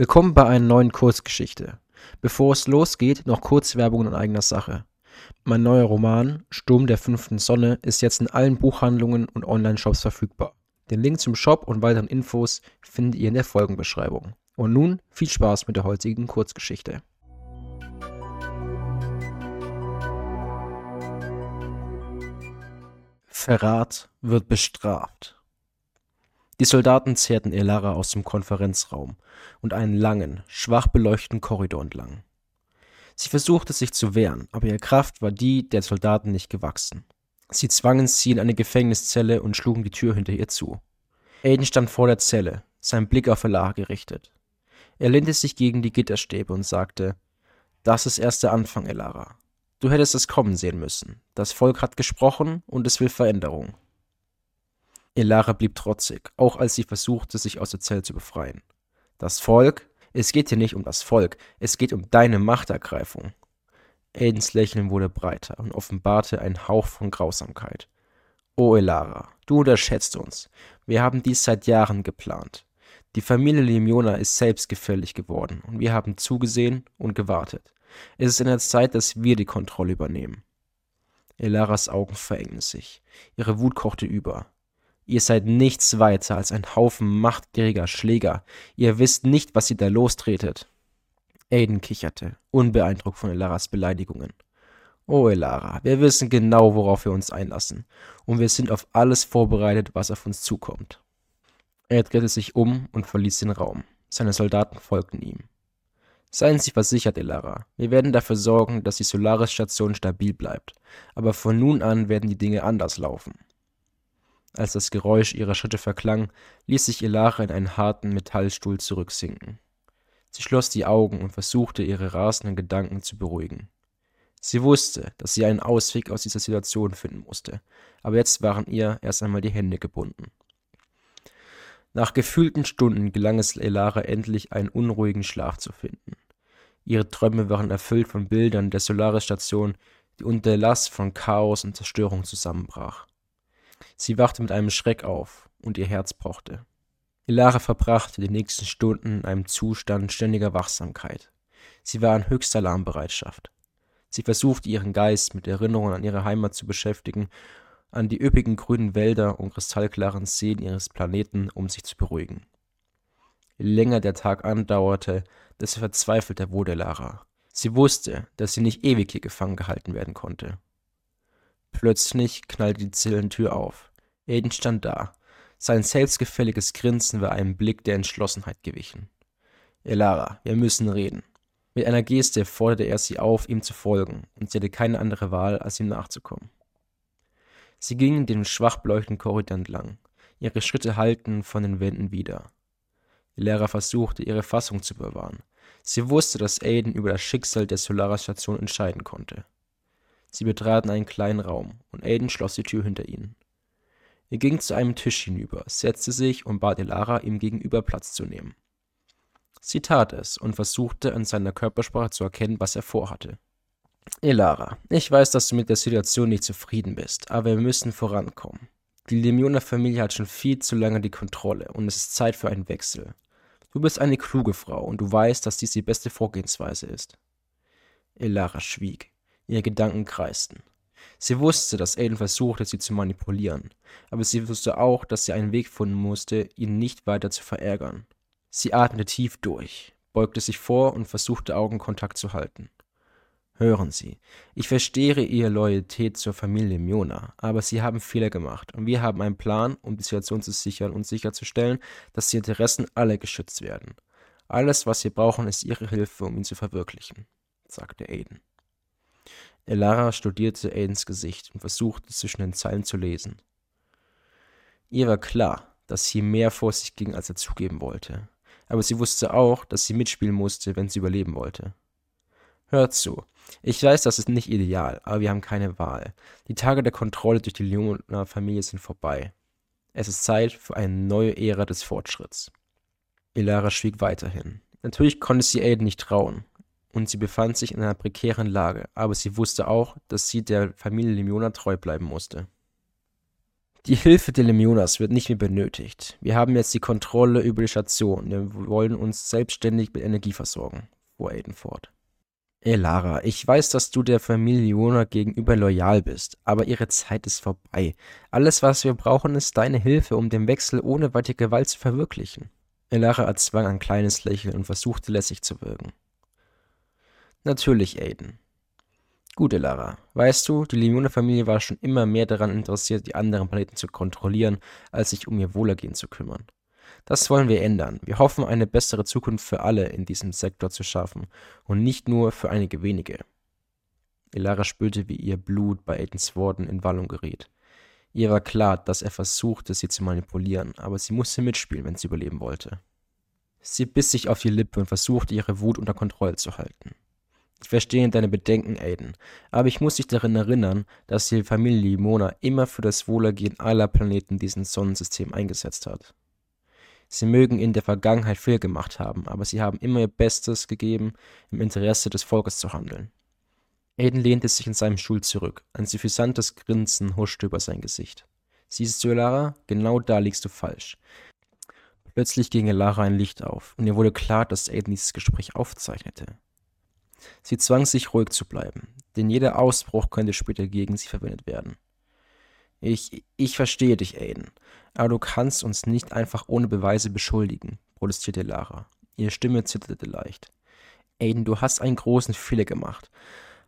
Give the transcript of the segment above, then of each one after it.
Willkommen bei einer neuen Kurzgeschichte. Bevor es losgeht, noch kurz Werbung in eigener Sache. Mein neuer Roman Sturm der fünften Sonne ist jetzt in allen Buchhandlungen und Online-Shops verfügbar. Den Link zum Shop und weiteren Infos findet ihr in der Folgenbeschreibung. Und nun viel Spaß mit der heutigen Kurzgeschichte. Verrat wird bestraft. Die Soldaten zerrten Elara aus dem Konferenzraum und einen langen, schwach beleuchteten Korridor entlang. Sie versuchte sich zu wehren, aber ihre Kraft war die der Soldaten nicht gewachsen. Sie zwangen sie in eine Gefängniszelle und schlugen die Tür hinter ihr zu. Aiden stand vor der Zelle, sein Blick auf Elara gerichtet. Er lehnte sich gegen die Gitterstäbe und sagte, das ist erst der Anfang, Elara. Du hättest es kommen sehen müssen. Das Volk hat gesprochen und es will Veränderung. Elara blieb trotzig, auch als sie versuchte, sich aus der Zelle zu befreien. Das Volk? Es geht hier nicht um das Volk, es geht um deine Machtergreifung. Aidens Lächeln wurde breiter und offenbarte einen Hauch von Grausamkeit. O Elara, du unterschätzt uns. Wir haben dies seit Jahren geplant. Die Familie Limiona ist selbstgefällig geworden und wir haben zugesehen und gewartet. Es ist in der Zeit, dass wir die Kontrolle übernehmen. Elaras Augen verengten sich. Ihre Wut kochte über. Ihr seid nichts weiter als ein Haufen machtgieriger Schläger. Ihr wisst nicht, was ihr da lostretet. Aiden kicherte, unbeeindruckt von Elaras Beleidigungen. Oh, Elara, wir wissen genau, worauf wir uns einlassen. Und wir sind auf alles vorbereitet, was auf uns zukommt. Er drehte sich um und verließ den Raum. Seine Soldaten folgten ihm. Seien Sie versichert, Elara. Wir werden dafür sorgen, dass die Solaris-Station stabil bleibt. Aber von nun an werden die Dinge anders laufen. Als das Geräusch ihrer Schritte verklang, ließ sich Elara in einen harten Metallstuhl zurücksinken. Sie schloss die Augen und versuchte, ihre rasenden Gedanken zu beruhigen. Sie wusste, dass sie einen Ausweg aus dieser Situation finden musste, aber jetzt waren ihr erst einmal die Hände gebunden. Nach gefühlten Stunden gelang es Elara endlich, einen unruhigen Schlaf zu finden. Ihre Träume waren erfüllt von Bildern der Solaris-Station, die unter Last von Chaos und Zerstörung zusammenbrach. Sie wachte mit einem Schreck auf, und ihr Herz pochte. Elara verbrachte die nächsten Stunden in einem Zustand ständiger Wachsamkeit. Sie war in höchster Alarmbereitschaft. Sie versuchte ihren Geist mit Erinnerungen an ihre Heimat zu beschäftigen an die üppigen grünen Wälder und kristallklaren Seen ihres Planeten, um sich zu beruhigen. Je länger der Tag andauerte, desto verzweifelter wurde Lara. Sie wusste, dass sie nicht ewig hier gefangen gehalten werden konnte. Plötzlich knallte die Zellentür auf. Aiden stand da. Sein selbstgefälliges Grinsen war einem Blick der Entschlossenheit gewichen. Elara, wir müssen reden. Mit einer Geste forderte er sie auf, ihm zu folgen, und sie hatte keine andere Wahl, als ihm nachzukommen. Sie gingen den schwach beleuchteten Korridor entlang. Ihre Schritte hallten von den Wänden wieder. Lehrer versuchte, ihre Fassung zu bewahren. Sie wusste, dass Aiden über das Schicksal der Solaris-Station entscheiden konnte. Sie betraten einen kleinen Raum, und Aiden schloss die Tür hinter ihnen. Er ging zu einem Tisch hinüber, setzte sich und bat Elara, ihm gegenüber Platz zu nehmen. Sie tat es und versuchte an seiner Körpersprache zu erkennen, was er vorhatte. Elara, ich weiß, dass du mit der Situation nicht zufrieden bist, aber wir müssen vorankommen. Die Lemioner-Familie hat schon viel zu lange die Kontrolle und es ist Zeit für einen Wechsel. Du bist eine kluge Frau und du weißt, dass dies die beste Vorgehensweise ist. Elara schwieg. Ihre Gedanken kreisten. Sie wusste, dass Aiden versuchte, sie zu manipulieren, aber sie wusste auch, dass sie einen Weg finden musste, ihn nicht weiter zu verärgern. Sie atmete tief durch, beugte sich vor und versuchte Augenkontakt zu halten. Hören Sie, ich verstehe Ihre Loyalität zur Familie Miona, aber Sie haben Fehler gemacht und wir haben einen Plan, um die Situation zu sichern und sicherzustellen, dass die Interessen aller geschützt werden. Alles, was wir brauchen, ist Ihre Hilfe, um ihn zu verwirklichen, sagte Aiden. Elara studierte Aidens Gesicht und versuchte zwischen den Zeilen zu lesen. Ihr war klar, dass hier mehr vor sich ging, als er zugeben wollte, aber sie wusste auch, dass sie mitspielen musste, wenn sie überleben wollte. Hört zu. Ich weiß, das ist nicht ideal, aber wir haben keine Wahl. Die Tage der Kontrolle durch die Leoner Familie sind vorbei. Es ist Zeit für eine neue Ära des Fortschritts. Ilara schwieg weiterhin. Natürlich konnte sie Aiden nicht trauen. Und sie befand sich in einer prekären Lage, aber sie wusste auch, dass sie der Familie Limiona treu bleiben musste. Die Hilfe der Lemionas wird nicht mehr benötigt. Wir haben jetzt die Kontrolle über die Station. Wir wollen uns selbstständig mit Energie versorgen, fuhr Aiden fort. Elara, ich weiß, dass du der Familie Leona gegenüber loyal bist, aber ihre Zeit ist vorbei. Alles, was wir brauchen, ist deine Hilfe, um den Wechsel ohne weitere Gewalt zu verwirklichen. Elara erzwang ein kleines Lächeln und versuchte lässig zu wirken. Natürlich, Aiden. Gut, Elara. Weißt du, die Lemune-Familie war schon immer mehr daran interessiert, die anderen Planeten zu kontrollieren, als sich um ihr Wohlergehen zu kümmern. Das wollen wir ändern. Wir hoffen, eine bessere Zukunft für alle in diesem Sektor zu schaffen und nicht nur für einige wenige. Elara spürte, wie ihr Blut bei Aidens Worten in Wallung geriet. Ihr war klar, dass er versuchte, sie zu manipulieren, aber sie musste mitspielen, wenn sie überleben wollte. Sie biss sich auf die Lippe und versuchte, ihre Wut unter Kontrolle zu halten. Ich verstehe deine Bedenken, Aiden, aber ich muss dich daran erinnern, dass die Familie Limona immer für das Wohlergehen aller Planeten dieses Sonnensystem eingesetzt hat. Sie mögen in der Vergangenheit viel gemacht haben, aber sie haben immer ihr Bestes gegeben, im Interesse des Volkes zu handeln. Aiden lehnte sich in seinem Stuhl zurück. Ein suffisantes Grinsen huschte über sein Gesicht. Siehst du, Elara? Genau da liegst du falsch. Plötzlich ging Elara ein Licht auf, und ihr wurde klar, dass Aiden dieses Gespräch aufzeichnete. Sie zwang sich ruhig zu bleiben, denn jeder Ausbruch könnte später gegen sie verwendet werden. Ich, ich verstehe dich, Aiden. Aber du kannst uns nicht einfach ohne Beweise beschuldigen, protestierte Lara. Ihre Stimme zitterte leicht. Aiden, du hast einen großen Fehler gemacht.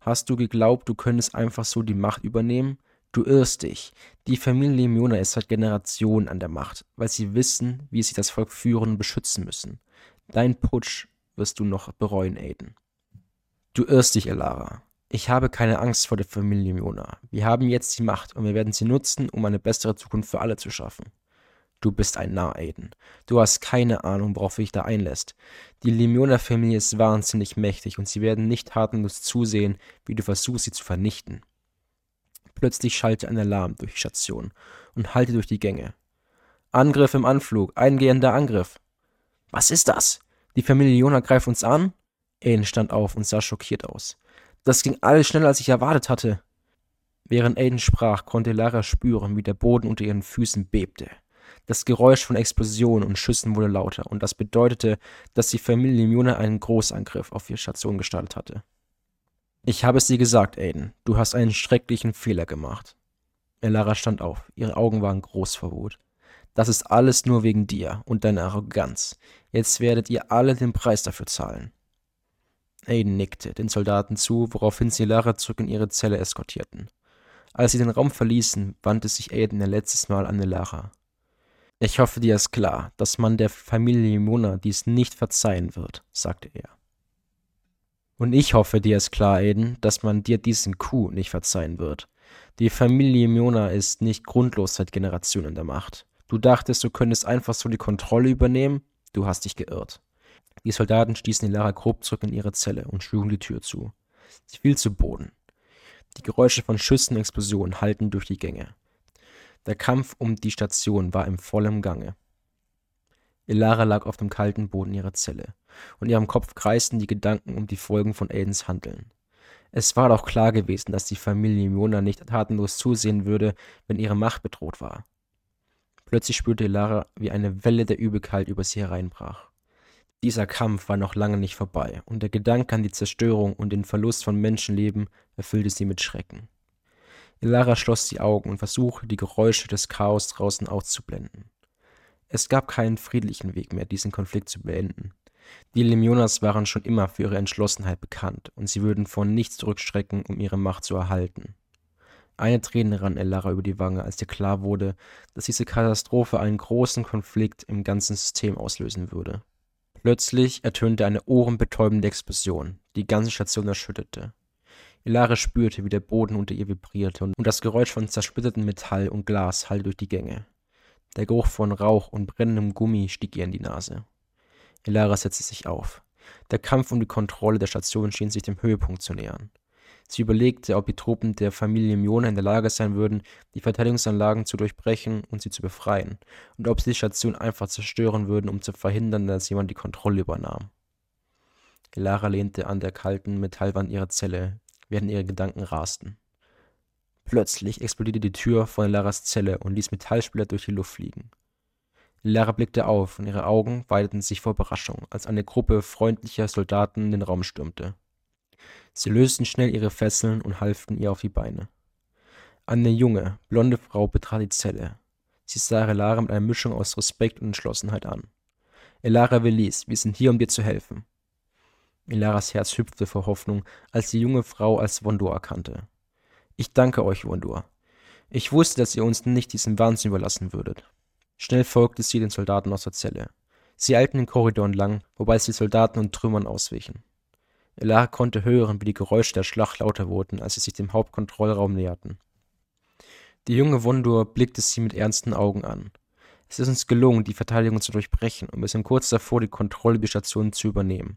Hast du geglaubt, du könntest einfach so die Macht übernehmen? Du irrst dich. Die Familie Miona ist seit Generationen an der Macht, weil sie wissen, wie sie das Volk führen und beschützen müssen. Dein Putsch wirst du noch bereuen, Aiden. Du irrst dich, Elara. Ich habe keine Angst vor der Familie Miona. Wir haben jetzt die Macht und wir werden sie nutzen, um eine bessere Zukunft für alle zu schaffen. Du bist ein Narr, Aiden. Du hast keine Ahnung, worauf du dich da einlässt. Die Lemiona-Familie ist wahnsinnig mächtig und sie werden nicht tatenlos zusehen, wie du versuchst, sie zu vernichten. Plötzlich schallte ein Alarm durch die Station und hallte durch die Gänge. Angriff im Anflug, eingehender Angriff. Was ist das? Die Familie Jona greift uns an? Aiden stand auf und sah schockiert aus. Das ging alles schneller, als ich erwartet hatte. Während Aiden sprach, konnte Lara spüren, wie der Boden unter ihren Füßen bebte. Das Geräusch von Explosionen und Schüssen wurde lauter, und das bedeutete, dass die Familie Mune einen Großangriff auf ihre Station gestartet hatte. Ich habe es dir gesagt, Aiden, du hast einen schrecklichen Fehler gemacht. Elara stand auf, ihre Augen waren groß vor Wut. Das ist alles nur wegen dir und deiner Arroganz. Jetzt werdet ihr alle den Preis dafür zahlen. Aiden nickte den Soldaten zu, woraufhin sie Lara zurück in ihre Zelle eskortierten. Als sie den Raum verließen, wandte sich Aiden ein letztes Mal an Lara. Ich hoffe, dir ist klar, dass man der Familie Mona dies nicht verzeihen wird, sagte er. Und ich hoffe, dir ist klar, Aiden, dass man dir diesen Coup nicht verzeihen wird. Die Familie Mona ist nicht grundlos seit Generationen der Macht. Du dachtest, du könntest einfach so die Kontrolle übernehmen? Du hast dich geirrt. Die Soldaten stießen Lara grob zurück in ihre Zelle und schlugen die Tür zu. Sie fiel zu Boden. Die Geräusche von Schüssen und Explosionen hallten durch die Gänge. Der Kampf um die Station war im vollen Gange. Elara lag auf dem kalten Boden ihrer Zelle, und ihrem Kopf kreisten die Gedanken um die Folgen von Aidens Handeln. Es war doch klar gewesen, dass die Familie Mona nicht tatenlos zusehen würde, wenn ihre Macht bedroht war. Plötzlich spürte Elara, wie eine Welle der Übelkeit über sie hereinbrach. Dieser Kampf war noch lange nicht vorbei, und der Gedanke an die Zerstörung und den Verlust von Menschenleben erfüllte sie mit Schrecken. Ilara schloss die Augen und versuchte, die Geräusche des Chaos draußen auszublenden. Es gab keinen friedlichen Weg mehr, diesen Konflikt zu beenden. Die Lemionas waren schon immer für ihre Entschlossenheit bekannt, und sie würden vor nichts zurückschrecken, um ihre Macht zu erhalten. Eine Träne rann Elara über die Wange, als ihr klar wurde, dass diese Katastrophe einen großen Konflikt im ganzen System auslösen würde. Plötzlich ertönte eine ohrenbetäubende Explosion, die ganze Station erschütterte. Ilare spürte, wie der Boden unter ihr vibrierte und das Geräusch von zersplittertem Metall und Glas hallte durch die Gänge. Der Geruch von Rauch und brennendem Gummi stieg ihr in die Nase. Ilara setzte sich auf. Der Kampf um die Kontrolle der Station schien sich dem Höhepunkt zu nähern. Sie überlegte, ob die Truppen der Familie Miona in der Lage sein würden, die Verteidigungsanlagen zu durchbrechen und sie zu befreien, und ob sie die Station einfach zerstören würden, um zu verhindern, dass jemand die Kontrolle übernahm. Elara lehnte an der kalten Metallwand ihrer Zelle, während ihre Gedanken rasten. Plötzlich explodierte die Tür von Elaras Zelle und ließ Metallsplitter durch die Luft fliegen. Lara blickte auf und ihre Augen weiteten sich vor Überraschung, als eine Gruppe freundlicher Soldaten in den Raum stürmte. Sie lösten schnell ihre Fesseln und halfen ihr auf die Beine. Eine junge, blonde Frau betrat die Zelle. Sie sah Elara mit einer Mischung aus Respekt und Entschlossenheit an. Elara Velis, wir sind hier, um dir zu helfen. Elaras Herz hüpfte vor Hoffnung, als die junge Frau als Wondor erkannte. Ich danke euch, Wondor. Ich wusste, dass ihr uns nicht diesem Wahnsinn überlassen würdet. Schnell folgte sie den Soldaten aus der Zelle. Sie eilten den Korridor entlang, wobei sie Soldaten und Trümmern auswichen. Elara konnte hören, wie die Geräusche der Schlacht lauter wurden, als sie sich dem Hauptkontrollraum näherten. Die junge Wondur blickte sie mit ernsten Augen an. Es ist uns gelungen, die Verteidigung zu durchbrechen und wir sind kurz davor, die Kontrolle über die Station zu übernehmen.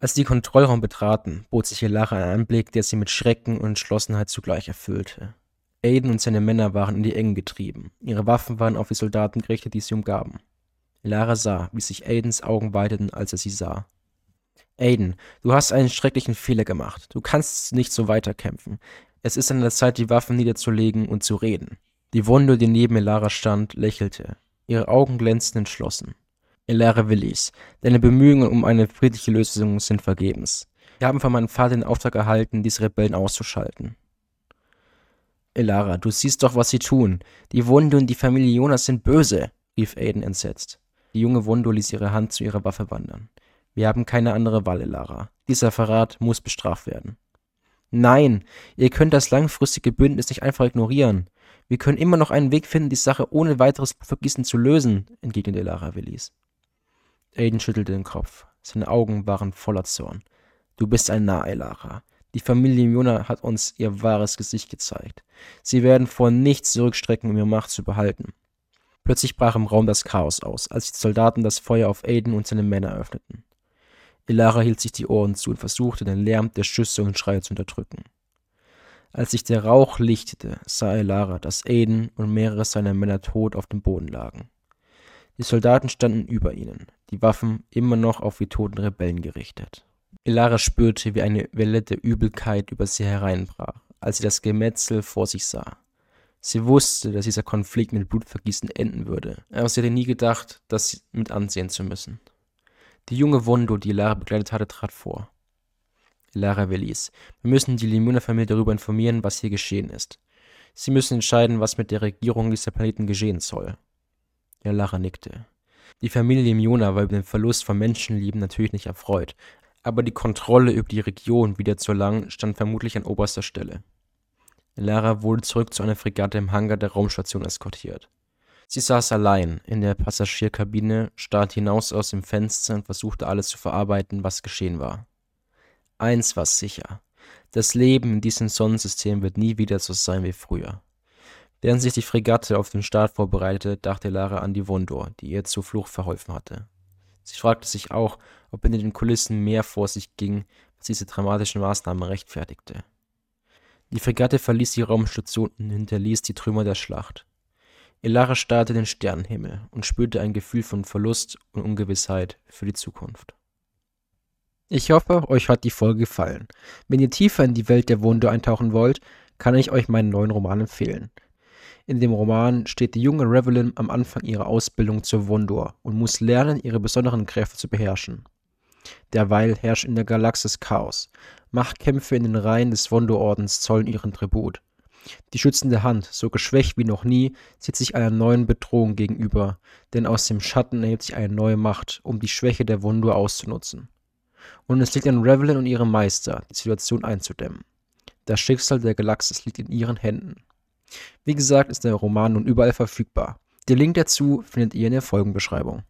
Als sie den Kontrollraum betraten, bot sich Elara ein Anblick, der sie mit Schrecken und Entschlossenheit zugleich erfüllte. Aiden und seine Männer waren in die Enge getrieben. Ihre Waffen waren auf die Soldaten gerichtet, die sie umgaben. Lara sah, wie sich Aidens Augen weiteten, als er sie sah. Aiden, du hast einen schrecklichen Fehler gemacht. Du kannst nicht so weiterkämpfen. Es ist an der Zeit, die Waffen niederzulegen und zu reden. Die Wunde, die neben Elara stand, lächelte. Ihre Augen glänzten entschlossen. Elara Willis, deine Bemühungen um eine friedliche Lösung sind vergebens. Wir haben von meinem Vater den Auftrag erhalten, diese Rebellen auszuschalten. Elara, du siehst doch, was sie tun. Die Wunde und die Familie Jonas sind böse, rief Aiden entsetzt. Die junge Wundo ließ ihre Hand zu ihrer Waffe wandern. Wir haben keine andere Wahl, Elara. Dieser Verrat muss bestraft werden. Nein, ihr könnt das langfristige Bündnis nicht einfach ignorieren. Wir können immer noch einen Weg finden, die Sache ohne weiteres Vergießen zu lösen, entgegnete Elara Willis. Aiden schüttelte den Kopf. Seine Augen waren voller Zorn. Du bist ein Narr, Elara. Die Familie Jona hat uns ihr wahres Gesicht gezeigt. Sie werden vor nichts zurückstrecken, um ihre Macht zu behalten. Plötzlich brach im Raum das Chaos aus, als die Soldaten das Feuer auf Aiden und seine Männer öffneten. Elara hielt sich die Ohren zu und versuchte, den Lärm der Schüsse und Schreie zu unterdrücken. Als sich der Rauch lichtete, sah Elara, dass Aiden und mehrere seiner Männer tot auf dem Boden lagen. Die Soldaten standen über ihnen, die Waffen immer noch auf die toten Rebellen gerichtet. Elara spürte, wie eine Welle der Übelkeit über sie hereinbrach, als sie das Gemetzel vor sich sah. Sie wusste, dass dieser Konflikt mit Blutvergießen enden würde, aber sie hatte nie gedacht, das mit ansehen zu müssen. Die junge Wondo, die Elara begleitet hatte, trat vor. Elara Velis, wir müssen die Limuna-Familie darüber informieren, was hier geschehen ist. Sie müssen entscheiden, was mit der Regierung dieser Planeten geschehen soll. Elara nickte. Die Familie Limuna war über den Verlust von Menschenleben natürlich nicht erfreut, aber die Kontrolle über die Region wieder zu erlangen, stand vermutlich an oberster Stelle. Lara wurde zurück zu einer Fregatte im Hangar der Raumstation eskortiert. Sie saß allein in der Passagierkabine, starrte hinaus aus dem Fenster und versuchte alles zu verarbeiten, was geschehen war. Eins war sicher: Das Leben in diesem Sonnensystem wird nie wieder so sein wie früher. Während sich die Fregatte auf den Start vorbereitete, dachte Lara an die Wondor, die ihr zur Flucht verholfen hatte. Sie fragte sich auch, ob in den Kulissen mehr vor sich ging, was diese dramatischen Maßnahmen rechtfertigte. Die Fregatte verließ die Raumstation und hinterließ die Trümmer der Schlacht. Elara starrte den Sternenhimmel und spürte ein Gefühl von Verlust und Ungewissheit für die Zukunft. Ich hoffe, euch hat die Folge gefallen. Wenn ihr tiefer in die Welt der Wunder eintauchen wollt, kann ich euch meinen neuen Roman empfehlen. In dem Roman steht die junge Revelin am Anfang ihrer Ausbildung zur Wondor und muss lernen, ihre besonderen Kräfte zu beherrschen. Derweil herrscht in der Galaxis Chaos. Machtkämpfe in den Reihen des Wondor-Ordens zollen ihren Tribut. Die schützende Hand, so geschwächt wie noch nie, sieht sich einer neuen Bedrohung gegenüber, denn aus dem Schatten erhebt sich eine neue Macht, um die Schwäche der Wondor auszunutzen. Und es liegt an Revelin und ihrem Meister, die Situation einzudämmen. Das Schicksal der Galaxis liegt in ihren Händen. Wie gesagt, ist der Roman nun überall verfügbar. Den Link dazu findet ihr in der Folgenbeschreibung.